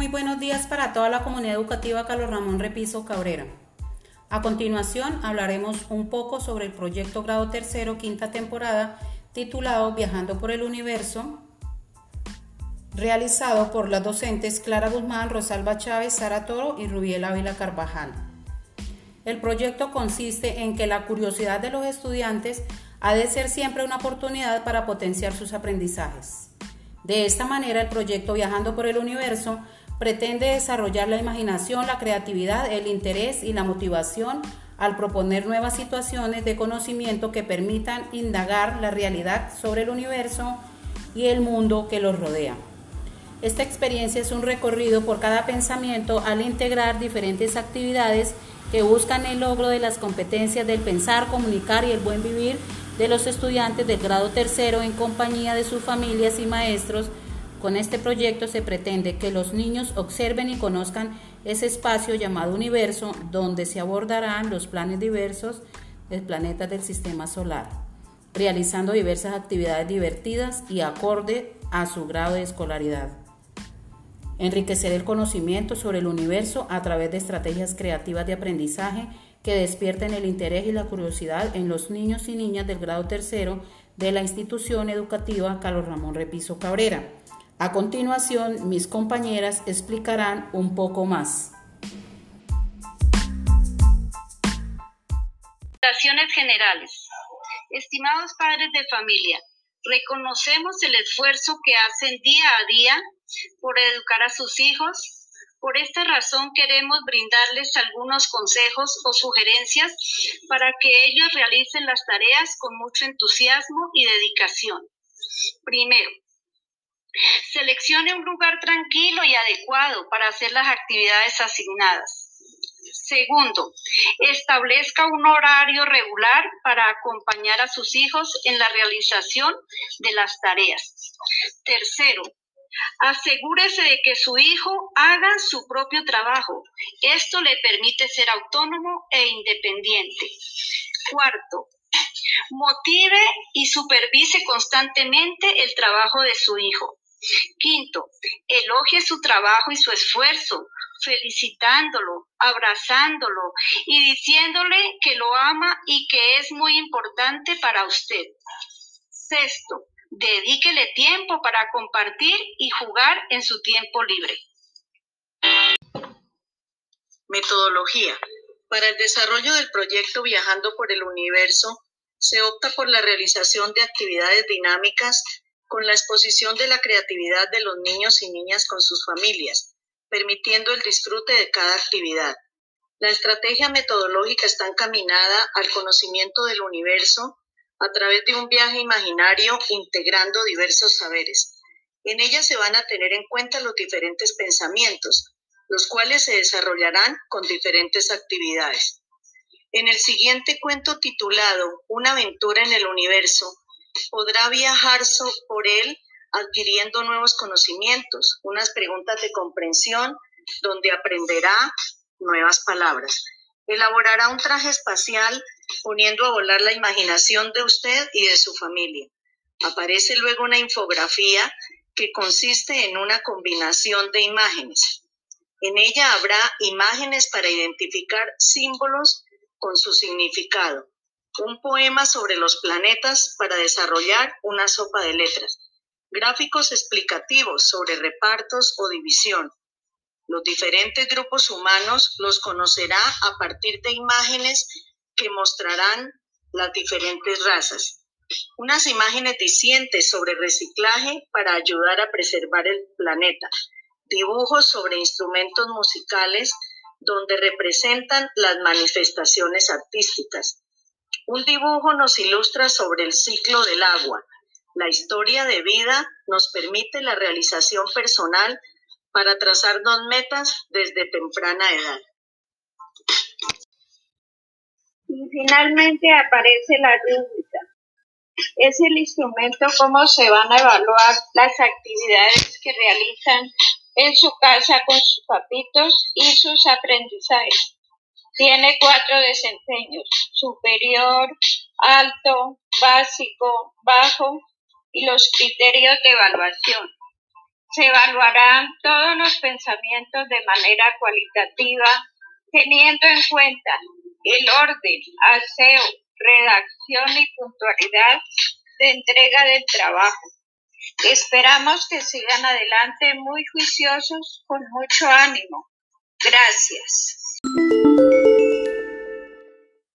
Muy buenos días para toda la comunidad educativa Carlos Ramón Repiso Cabrera. A continuación hablaremos un poco sobre el proyecto grado tercero, quinta temporada, titulado Viajando por el Universo, realizado por las docentes Clara Guzmán, Rosalba Chávez, Sara Toro y Rubiel Ávila Carvajal. El proyecto consiste en que la curiosidad de los estudiantes ha de ser siempre una oportunidad para potenciar sus aprendizajes. De esta manera, el proyecto Viajando por el Universo pretende desarrollar la imaginación, la creatividad, el interés y la motivación al proponer nuevas situaciones de conocimiento que permitan indagar la realidad sobre el universo y el mundo que los rodea. Esta experiencia es un recorrido por cada pensamiento al integrar diferentes actividades que buscan el logro de las competencias del pensar, comunicar y el buen vivir de los estudiantes del grado tercero en compañía de sus familias y maestros con este proyecto se pretende que los niños observen y conozcan ese espacio llamado universo donde se abordarán los planes diversos del planeta del sistema solar, realizando diversas actividades divertidas y acorde a su grado de escolaridad. Enriquecer el conocimiento sobre el universo a través de estrategias creativas de aprendizaje que despierten el interés y la curiosidad en los niños y niñas del grado tercero de la institución educativa Carlos Ramón Repiso Cabrera a continuación, mis compañeras explicarán un poco más. generales. Estimados padres de familia, reconocemos el esfuerzo que hacen día a día por educar a sus hijos. Por esta razón queremos brindarles algunos consejos o sugerencias para que ellos realicen las tareas con mucho entusiasmo y dedicación. Primero, Seleccione un lugar tranquilo y adecuado para hacer las actividades asignadas. Segundo, establezca un horario regular para acompañar a sus hijos en la realización de las tareas. Tercero, asegúrese de que su hijo haga su propio trabajo. Esto le permite ser autónomo e independiente. Cuarto, motive y supervise constantemente el trabajo de su hijo. Quinto, elogie su trabajo y su esfuerzo, felicitándolo, abrazándolo y diciéndole que lo ama y que es muy importante para usted. Sexto, dedíquele tiempo para compartir y jugar en su tiempo libre. Metodología. Para el desarrollo del proyecto Viajando por el Universo, se opta por la realización de actividades dinámicas con la exposición de la creatividad de los niños y niñas con sus familias, permitiendo el disfrute de cada actividad. La estrategia metodológica está encaminada al conocimiento del universo a través de un viaje imaginario integrando diversos saberes. En ella se van a tener en cuenta los diferentes pensamientos, los cuales se desarrollarán con diferentes actividades. En el siguiente cuento titulado Una aventura en el universo, podrá viajar por él adquiriendo nuevos conocimientos, unas preguntas de comprensión donde aprenderá nuevas palabras. Elaborará un traje espacial poniendo a volar la imaginación de usted y de su familia. Aparece luego una infografía que consiste en una combinación de imágenes. En ella habrá imágenes para identificar símbolos con su significado un poema sobre los planetas para desarrollar una sopa de letras, gráficos explicativos sobre repartos o división. Los diferentes grupos humanos los conocerá a partir de imágenes que mostrarán las diferentes razas. Unas imágenes dicientes sobre reciclaje para ayudar a preservar el planeta. Dibujos sobre instrumentos musicales donde representan las manifestaciones artísticas un dibujo nos ilustra sobre el ciclo del agua. La historia de vida nos permite la realización personal para trazar dos metas desde temprana edad. Y finalmente aparece la rúbrica. Es el instrumento cómo se van a evaluar las actividades que realizan en su casa con sus papitos y sus aprendizajes. Tiene cuatro desempeños, superior, alto, básico, bajo y los criterios de evaluación. Se evaluarán todos los pensamientos de manera cualitativa, teniendo en cuenta el orden, aseo, redacción y puntualidad de entrega del trabajo. Esperamos que sigan adelante muy juiciosos, con mucho ánimo. Gracias.